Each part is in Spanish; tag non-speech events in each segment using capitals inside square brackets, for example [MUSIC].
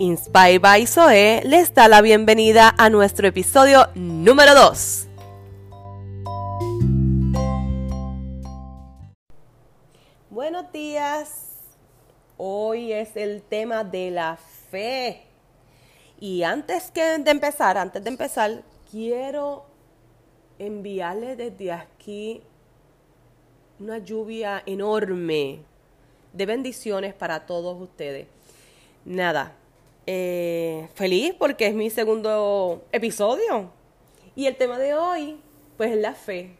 Inspire by Zoe les da la bienvenida a nuestro episodio número 2. Buenos días. Hoy es el tema de la fe. Y antes que de empezar, antes de empezar, quiero enviarle desde aquí una lluvia enorme de bendiciones para todos ustedes. Nada, eh, feliz porque es mi segundo episodio. Y el tema de hoy, pues es la fe.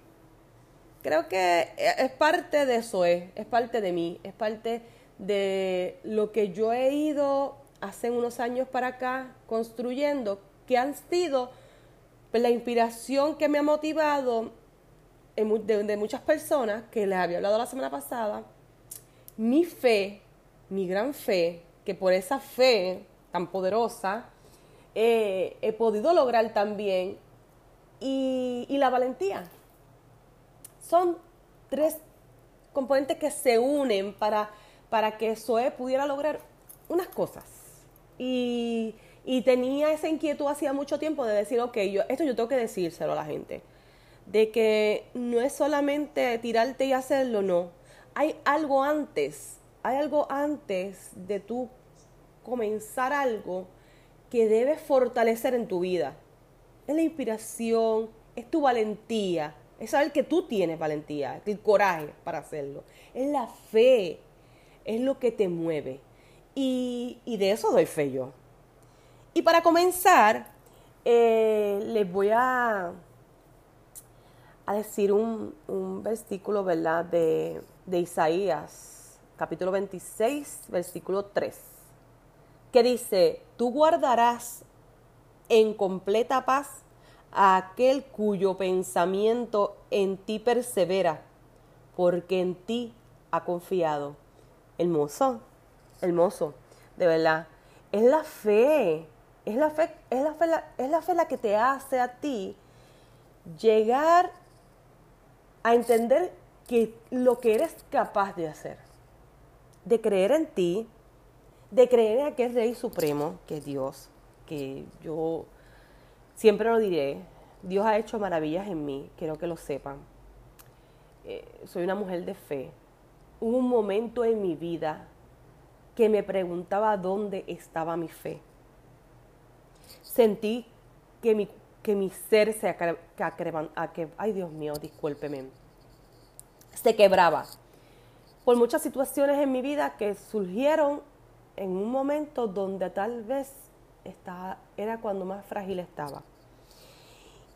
Creo que es parte de eso, es, parte de mí, es parte de lo que yo he ido hace unos años para acá construyendo, que han sido pues, la inspiración que me ha motivado de muchas personas que les había hablado la semana pasada. Mi fe, mi gran fe, que por esa fe tan poderosa, eh, he podido lograr también. Y, la valentía. Son tres componentes que se unen para, para que Zoe pudiera lograr unas cosas. Y, y, tenía esa inquietud hacía mucho tiempo de decir, ok, yo, esto yo tengo que decírselo a la gente. De que no es solamente tirarte y hacerlo, no. Hay algo antes, hay algo antes de tú comenzar algo que debes fortalecer en tu vida. Es la inspiración, es tu valentía, es saber que tú tienes valentía, el coraje para hacerlo. Es la fe, es lo que te mueve. Y, de eso doy fe yo. Y para comenzar, eh, les voy a, a decir un, versículo, ¿verdad? De, de Isaías, capítulo 26, versículo 3 que dice, tú guardarás en completa paz a aquel cuyo pensamiento en ti persevera, porque en ti ha confiado. Hermoso, hermoso, de verdad. Es la fe, es la fe, es la fe, es la fe la que te hace a ti llegar a entender que lo que eres capaz de hacer, de creer en ti, de creer en aquel Rey Supremo, que es Dios, que yo siempre lo diré, Dios ha hecho maravillas en mí, quiero que lo sepan. Eh, soy una mujer de fe. Hubo un momento en mi vida que me preguntaba dónde estaba mi fe. Sentí que mi, que mi ser se que, ay Dios mío, discúlpeme, se quebraba por muchas situaciones en mi vida que surgieron en un momento donde tal vez estaba, era cuando más frágil estaba.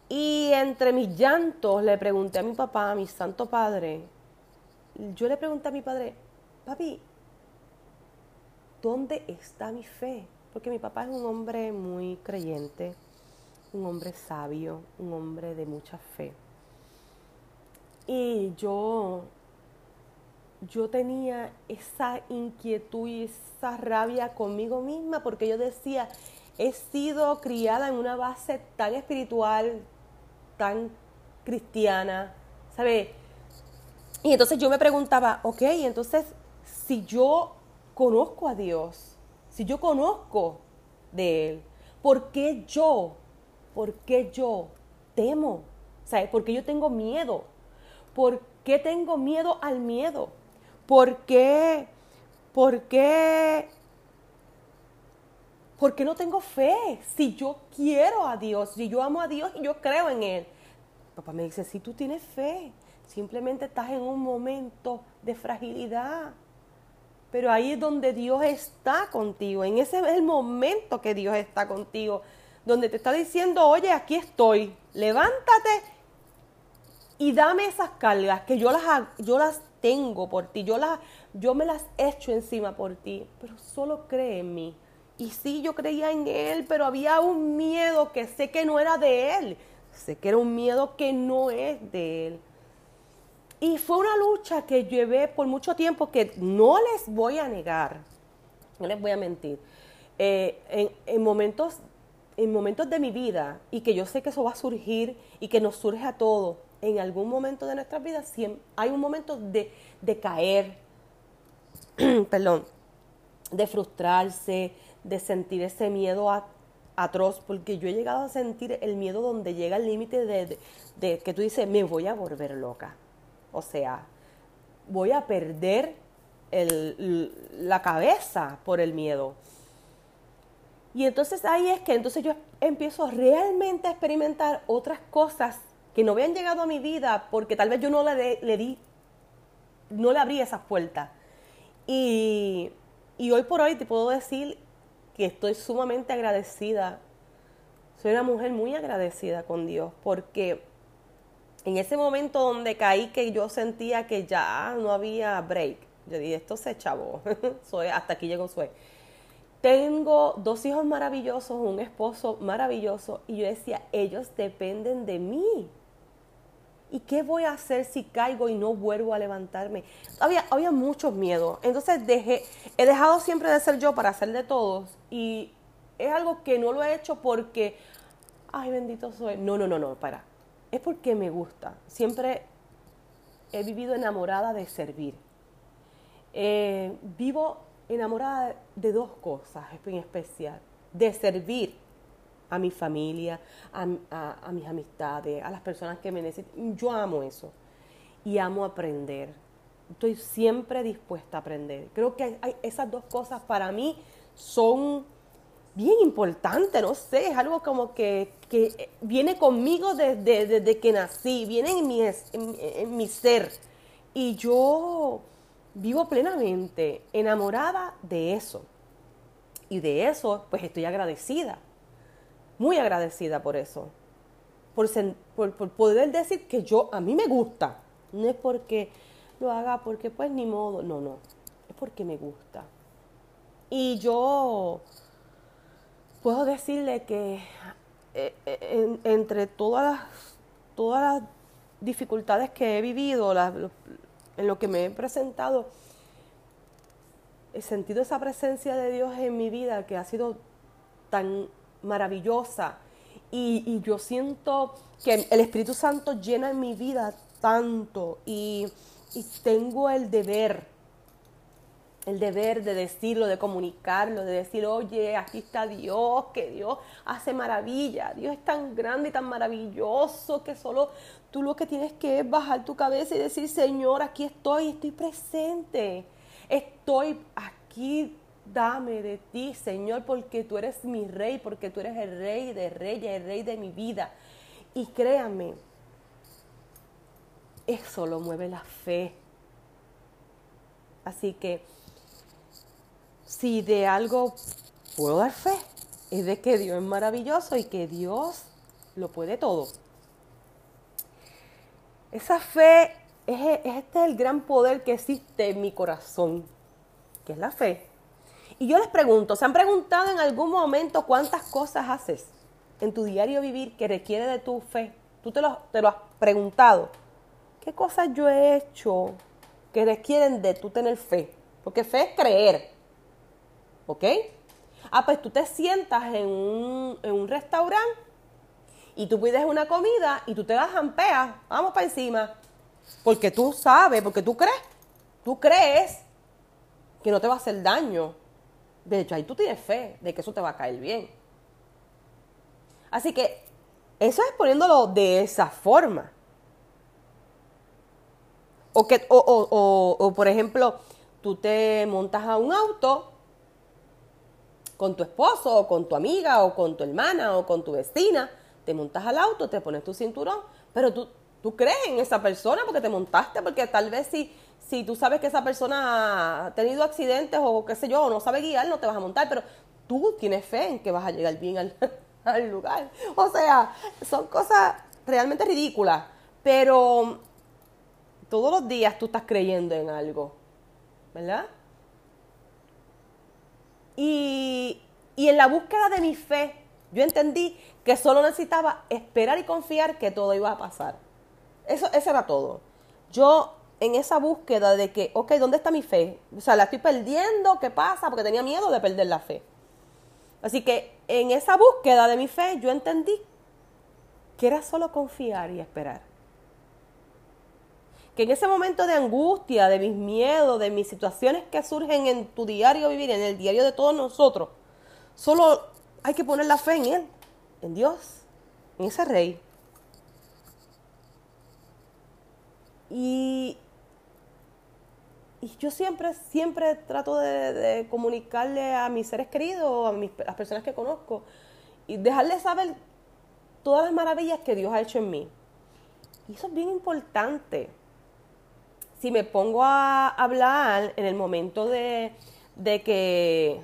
Y entre mis llantos le pregunté a mi papá, a mi santo padre, yo le pregunté a mi padre, papi, ¿dónde está mi fe? Porque mi papá es un hombre muy creyente, un hombre sabio, un hombre de mucha fe. Y yo yo tenía esa inquietud y esa rabia conmigo misma porque yo decía, he sido criada en una base tan espiritual, tan cristiana, ¿sabes? Y entonces yo me preguntaba, ok, entonces si yo conozco a Dios, si yo conozco de Él, ¿por qué yo, por qué yo temo? ¿Sabes? ¿Por qué yo tengo miedo? ¿Por qué tengo miedo al miedo? ¿Por qué? ¿Por qué? ¿Por qué no tengo fe? Si yo quiero a Dios, si yo amo a Dios y yo creo en Él. Papá me dice, si tú tienes fe, simplemente estás en un momento de fragilidad. Pero ahí es donde Dios está contigo. En ese es el momento que Dios está contigo. Donde te está diciendo, oye, aquí estoy. Levántate y dame esas cargas que yo las, yo las tengo por ti, yo, las, yo me las echo encima por ti, pero solo cree en mí. Y sí, yo creía en Él, pero había un miedo que sé que no era de Él. Sé que era un miedo que no es de Él. Y fue una lucha que llevé por mucho tiempo que no les voy a negar, no les voy a mentir. Eh, en, momentos, en momentos de mi vida, y que yo sé que eso va a surgir y que nos surge a todos, en algún momento de nuestras vidas hay un momento de, de caer, [CLEARS THROAT] perdón, de frustrarse, de sentir ese miedo atroz, porque yo he llegado a sentir el miedo donde llega el límite de, de, que tú dices, me voy a volver loca. O sea, voy a perder la cabeza por el miedo. Y entonces ahí es que entonces yo empiezo realmente a experimentar otras cosas que no habían llegado a mi vida porque tal vez yo no le, le di, no le abrí esas puertas. Y, y hoy por hoy te puedo decir que estoy sumamente agradecida. Soy una mujer muy agradecida con Dios porque en ese momento donde caí que yo sentía que ya no había break, yo dije, esto se chavó, [LAUGHS] soy, hasta aquí llegó Sue. Tengo dos hijos maravillosos, un esposo maravilloso, y yo decía, ellos dependen de mí. ¿Y qué voy a hacer si caigo y no vuelvo a levantarme? Había, había muchos miedos. Entonces dejé, he dejado siempre de ser yo para hacer de todos. Y es algo que no lo he hecho porque, ay, bendito soy. No, no, no, no, para. Es porque me gusta. Siempre he vivido enamorada de servir. Eh, vivo enamorada de dos cosas en especial. De servir a mi familia, a, mis amistades, a las personas que me necesitan. Yo amo eso. Y amo aprender. Estoy siempre dispuesta a aprender. Creo que esas dos cosas para mí son bien importantes, no sé, es algo como que, viene conmigo desde, que nací, viene en mi, en mi ser. Y yo vivo plenamente enamorada de eso. Y de eso, pues estoy agradecida, muy agradecida por eso. Por, poder decir que yo, a mí me gusta. No es porque lo haga porque pues ni modo, no, no. Es porque me gusta. Y yo puedo decirle que eh, eh, entre todas las, todas las dificultades que he vivido, las, en lo que me he presentado, he sentido esa presencia de Dios en mi vida que ha sido tan maravillosa y, yo siento que el Espíritu Santo llena en mi vida tanto y, y tengo el deber, el deber de decirlo, de comunicarlo, de decir, oye, aquí está Dios, que Dios hace maravilla, Dios es tan grande y tan maravilloso que solo Tú lo que tienes que es bajar tu cabeza y decir, Señor, aquí estoy, estoy presente. Estoy aquí, dame de ti, Señor, porque tú eres mi rey, porque tú eres el rey de reyes, el rey de mi vida. Y créame, eso lo mueve la fe. Así que, si de algo puedo dar fe, es de que Dios es maravilloso y que Dios lo puede todo. Esa fe, es, este es el gran poder que existe en mi corazón, que es la fe. Y yo les pregunto, ¿se han preguntado en algún momento cuántas cosas haces en tu diario vivir que requiere de tu fe? Tú te lo, has preguntado. ¿Qué cosas yo he hecho que requieren de tú tener fe? Porque fe es creer. ¿Ok? Ah, pues tú te sientas en un, en un restaurante y tú pides una comida y tú te la jampeas, vamos para encima. Porque tú sabes, porque tú crees, tú crees que no te va a hacer daño. De hecho, ahí tú tienes fe de que eso te va a caer bien. Así que eso es poniéndolo de esa forma. O, que, o, o, o, por ejemplo, tú te montas a un auto con tu esposo o con tu amiga o con tu hermana o con tu vecina te montas al auto, te pones tu cinturón, pero tú, tú crees en esa persona porque te montaste, porque tal vez si, si tú sabes que esa persona ha tenido accidentes o qué sé yo, o no sabe guiar, no te vas a montar, pero tú tienes fe en que vas a llegar bien al, [LAUGHS] al lugar. O sea, son cosas realmente ridículas, pero todos los días tú estás creyendo en algo, ¿verdad? Y, y en la búsqueda de mi fe, yo entendí que solo necesitaba esperar y confiar que todo iba a pasar. Eso, eso era todo. Yo en esa búsqueda de que, ok, ¿dónde está mi fe? O sea, la estoy perdiendo, ¿qué pasa? Porque tenía miedo de perder la fe. Así que en esa búsqueda de mi fe yo entendí que era solo confiar y esperar. Que en ese momento de angustia, de mis miedos, de mis situaciones que surgen en tu diario vivir, en el diario de todos nosotros, Solo hay que poner la fe en Él, en Dios, en ese rey. Y, yo siempre, siempre trato de, comunicarle a mis seres queridos, a, mis, a las personas que conozco, y dejarles saber todas las maravillas que Dios ha hecho en mí. Y eso es bien importante. Si me pongo a hablar en el momento de, de que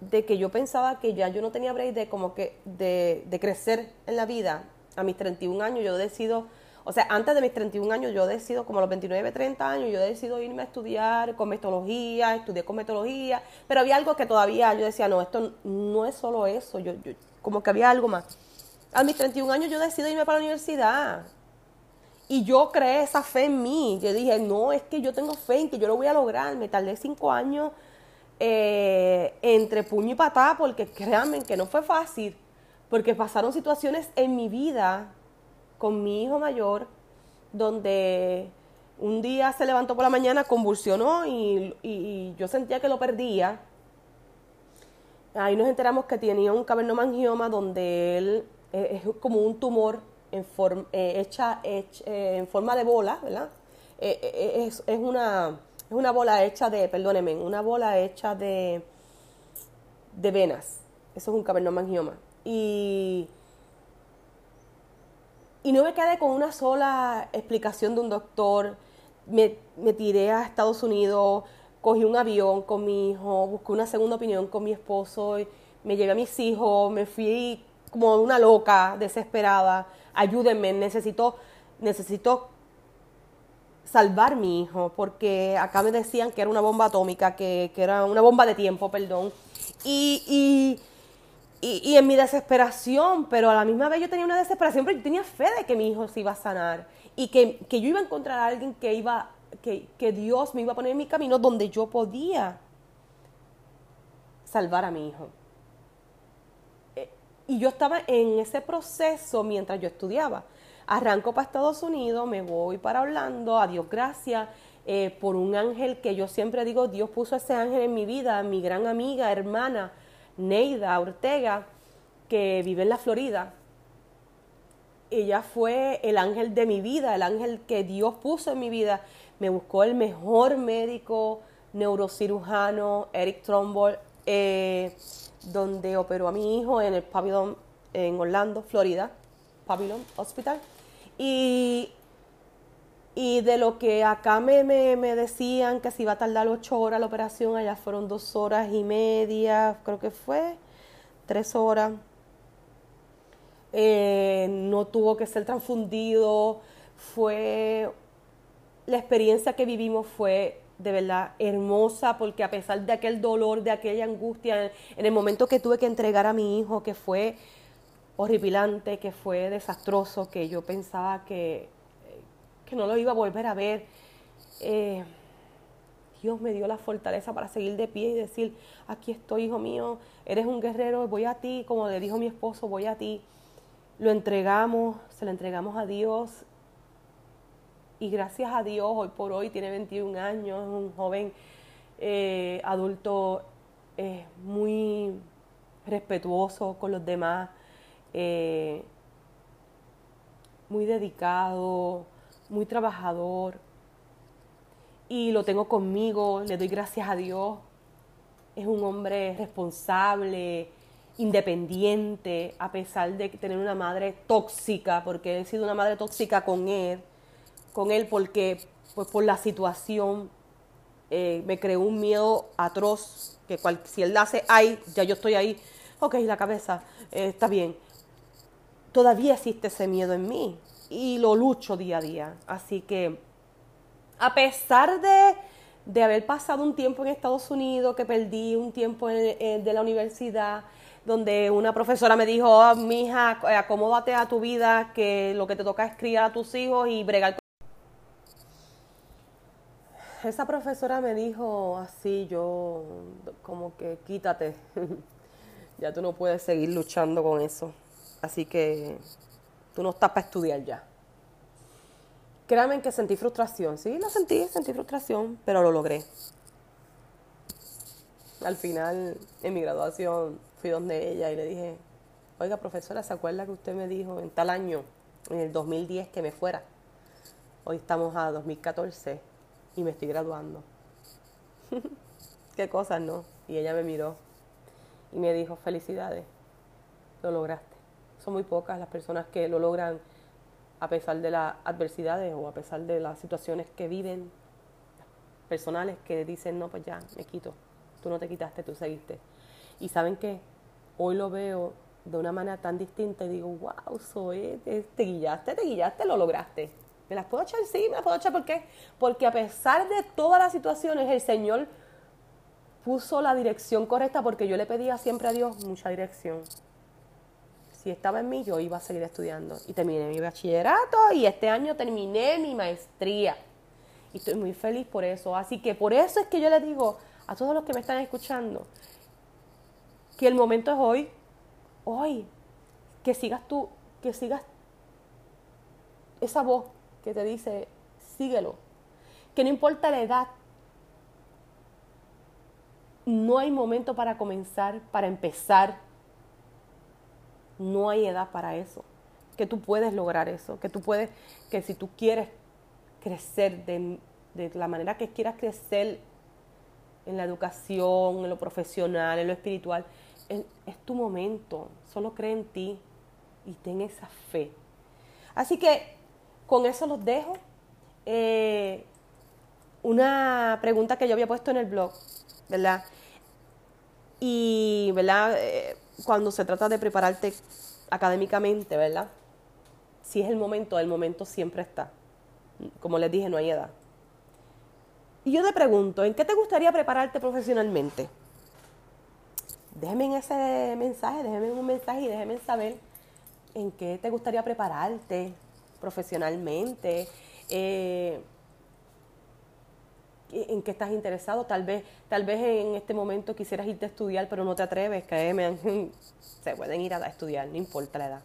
de que yo pensaba que ya yo no tenía break de como que de, de crecer en la vida a mis 31 años yo decido o sea, antes de mis 31 años yo decido, como a los 29, 30 años, yo decido irme a estudiar metodología, estudié metodología, pero había algo que todavía yo decía, no, esto no es solo eso, yo, yo como que había algo más. A mis 31 años yo decido irme para la universidad. Y yo creé esa fe en mí. Yo dije, no, es que yo tengo fe en que yo lo voy a lograr. Me tardé cinco años eh, entre puño y patá, porque créanme que no fue fácil, porque pasaron situaciones en mi vida con mi hijo mayor, donde un día se levantó por la mañana, convulsionó y, yo sentía que lo perdía. Ahí nos enteramos que tenía un cavernomangioma donde él eh, es como un tumor en, eh, hecha, eh, en forma de bola, ¿verdad? es, una, es una bola hecha de, perdónenme, una bola hecha de, de venas. Eso es un cavernomangioma. Y y no me quedé con una sola explicación de un doctor. Me, tiré a Estados Unidos, cogí un avión con mi hijo, busqué una segunda opinión con mi esposo, me llevé a mis hijos, me fui como una loca, desesperada. Ayúdenme, necesito, necesito salvar mi hijo, porque acá me decían que era una bomba atómica, que, que era una bomba de tiempo, perdón. Y, y y, en mi desesperación, pero a la misma vez yo tenía una desesperación, pero yo tenía fe de que mi hijo se iba a sanar y que, yo iba a encontrar a alguien que iba, que, que Dios me iba a poner en mi camino donde yo podía salvar a mi hijo. Eh, y yo estaba en ese proceso mientras yo estudiaba. Arranco para Estados Unidos, me voy para Orlando, a Dios gracias, eh, por un ángel que yo siempre digo, Dios puso ese ángel en mi vida, mi gran amiga, hermana, Neida Ortega, que vive en la Florida. Ella fue el ángel de mi vida, el ángel que Dios puso en mi vida. Me buscó el mejor médico neurocirujano, Eric Trumbull, eh, donde operó a mi hijo en el pabellón en Orlando, Florida, Pavilion Hospital. Y y de lo que acá me, me, decían que se iba a tardar ocho horas la operación, allá fueron dos horas y media, creo que fue, tres horas. Eh, no tuvo que ser transfundido, fue la experiencia que vivimos fue de verdad hermosa porque a pesar de aquel dolor, de aquella angustia, en el momento que tuve que entregar a mi hijo, que fue horripilante, que fue desastroso, que yo pensaba que que no lo iba a volver a ver. Eh, Dios me dio la fortaleza para seguir de pie y decir, aquí estoy, hijo mío, eres un guerrero, voy a ti, como le dijo mi esposo, voy a ti. Lo entregamos, se lo entregamos a Dios. Y gracias a Dios, hoy por hoy tiene 21 años, es un joven eh, adulto eh, muy respetuoso con los demás, muy dedicado, muy trabajador y lo tengo conmigo, le doy gracias a Dios. Es un hombre responsable, independiente, a pesar de tener una madre tóxica, porque he sido una madre tóxica con él, con él porque pues por la situación eh, me creó un miedo atroz, que cual, si él hace ahí, ya yo estoy ahí, ok, la cabeza, eh, está bien. Todavía existe ese miedo en mí, y lo lucho día a día. Así que a pesar de, haber pasado un tiempo en Estados Unidos, que perdí un tiempo de la universidad, donde una profesora me dijo, oh, mija, acomódate a tu vida, que lo que te toca es criar a tus hijos y bregar con... Esa profesora me dijo así, yo como que quítate, [LAUGHS] ya tú no puedes seguir luchando con eso. Así que Tú no estás para estudiar ya. Créanme que sentí frustración. Sí, lo sentí, sentí frustración, pero lo logré. al final, en mi graduación, fui donde ella y le dije, oiga profesora, ¿se acuerda que usted me dijo en tal año, en el 2010, que me fuera? Hoy estamos a 2014 y me estoy graduando. [LAUGHS] Qué cosas, ¿no? Y ella me miró y me dijo, felicidades, lo lograste. Son muy pocas las personas que lo logran a pesar de las adversidades o a pesar de las situaciones que viven personales que dicen, no, pues ya, me quito. Tú no te quitaste, tú seguiste. Y saben que hoy lo veo de una manera tan distinta y digo, wow, soy, te, te guillaste, te guillaste, lo lograste. ¿Me las puedo echar? Sí, me las puedo echar. ¿Por qué? Porque a pesar de todas las situaciones, el Señor puso la dirección correcta porque yo le pedía siempre a Dios mucha dirección. Si estaba en mí, yo iba a seguir estudiando. Y terminé mi bachillerato y este año terminé mi maestría. Y estoy muy feliz por eso. Así que por eso es que yo le digo a todos los que me están escuchando que el momento es hoy. Hoy. Que sigas tú, que sigas esa voz que te dice, síguelo. Que no importa la edad, no hay momento para comenzar, para empezar. No hay edad para eso. Que tú puedes lograr eso. Que tú puedes, que si tú quieres crecer de, la manera que quieras crecer en la educación, en lo profesional, en lo espiritual, es, tu momento. Solo cree en ti y ten esa fe. Así que con eso los dejo. Eh, una pregunta que yo había puesto en el blog, ¿verdad? Y, ¿verdad? Eh, cuando se trata de prepararte académicamente, ¿verdad? Si es el momento, el momento siempre está. Como les dije, no hay edad. Y yo te pregunto, ¿en qué te gustaría prepararte profesionalmente? Déjenme en ese mensaje, déjenme un mensaje y déjenme saber en qué te gustaría prepararte profesionalmente. Eh, en qué estás interesado. Tal vez, tal vez en este momento quisieras irte a estudiar, pero no te atreves, créeme, [LAUGHS] se pueden ir a estudiar, no importa la edad.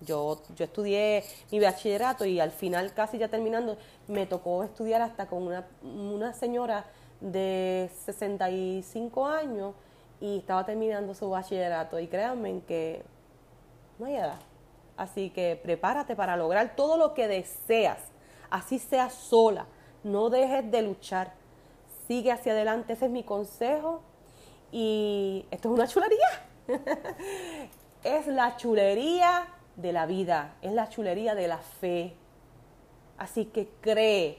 Yo, yo estudié mi bachillerato y al final, casi ya terminando, me tocó estudiar hasta con una, una señora de 65 años y estaba terminando su bachillerato. Y créanme que no hay edad. Así que prepárate para lograr todo lo que deseas, así sea sola. No dejes de luchar sigue hacia adelante, ese es mi consejo. Y esto es una chulería. [LAUGHS] es la chulería de la vida, es la chulería de la fe. Así que cree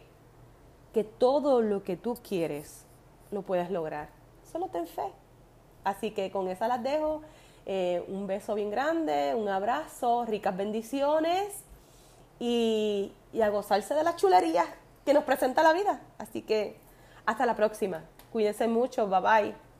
que todo lo que tú quieres lo puedes lograr. Solo ten fe. Así que con esa las dejo. Eh, un beso bien grande, un abrazo, ricas bendiciones y, y a gozarse de la chulería que nos presenta la vida. Así que hasta la próxima. Cuídense mucho. Bye bye.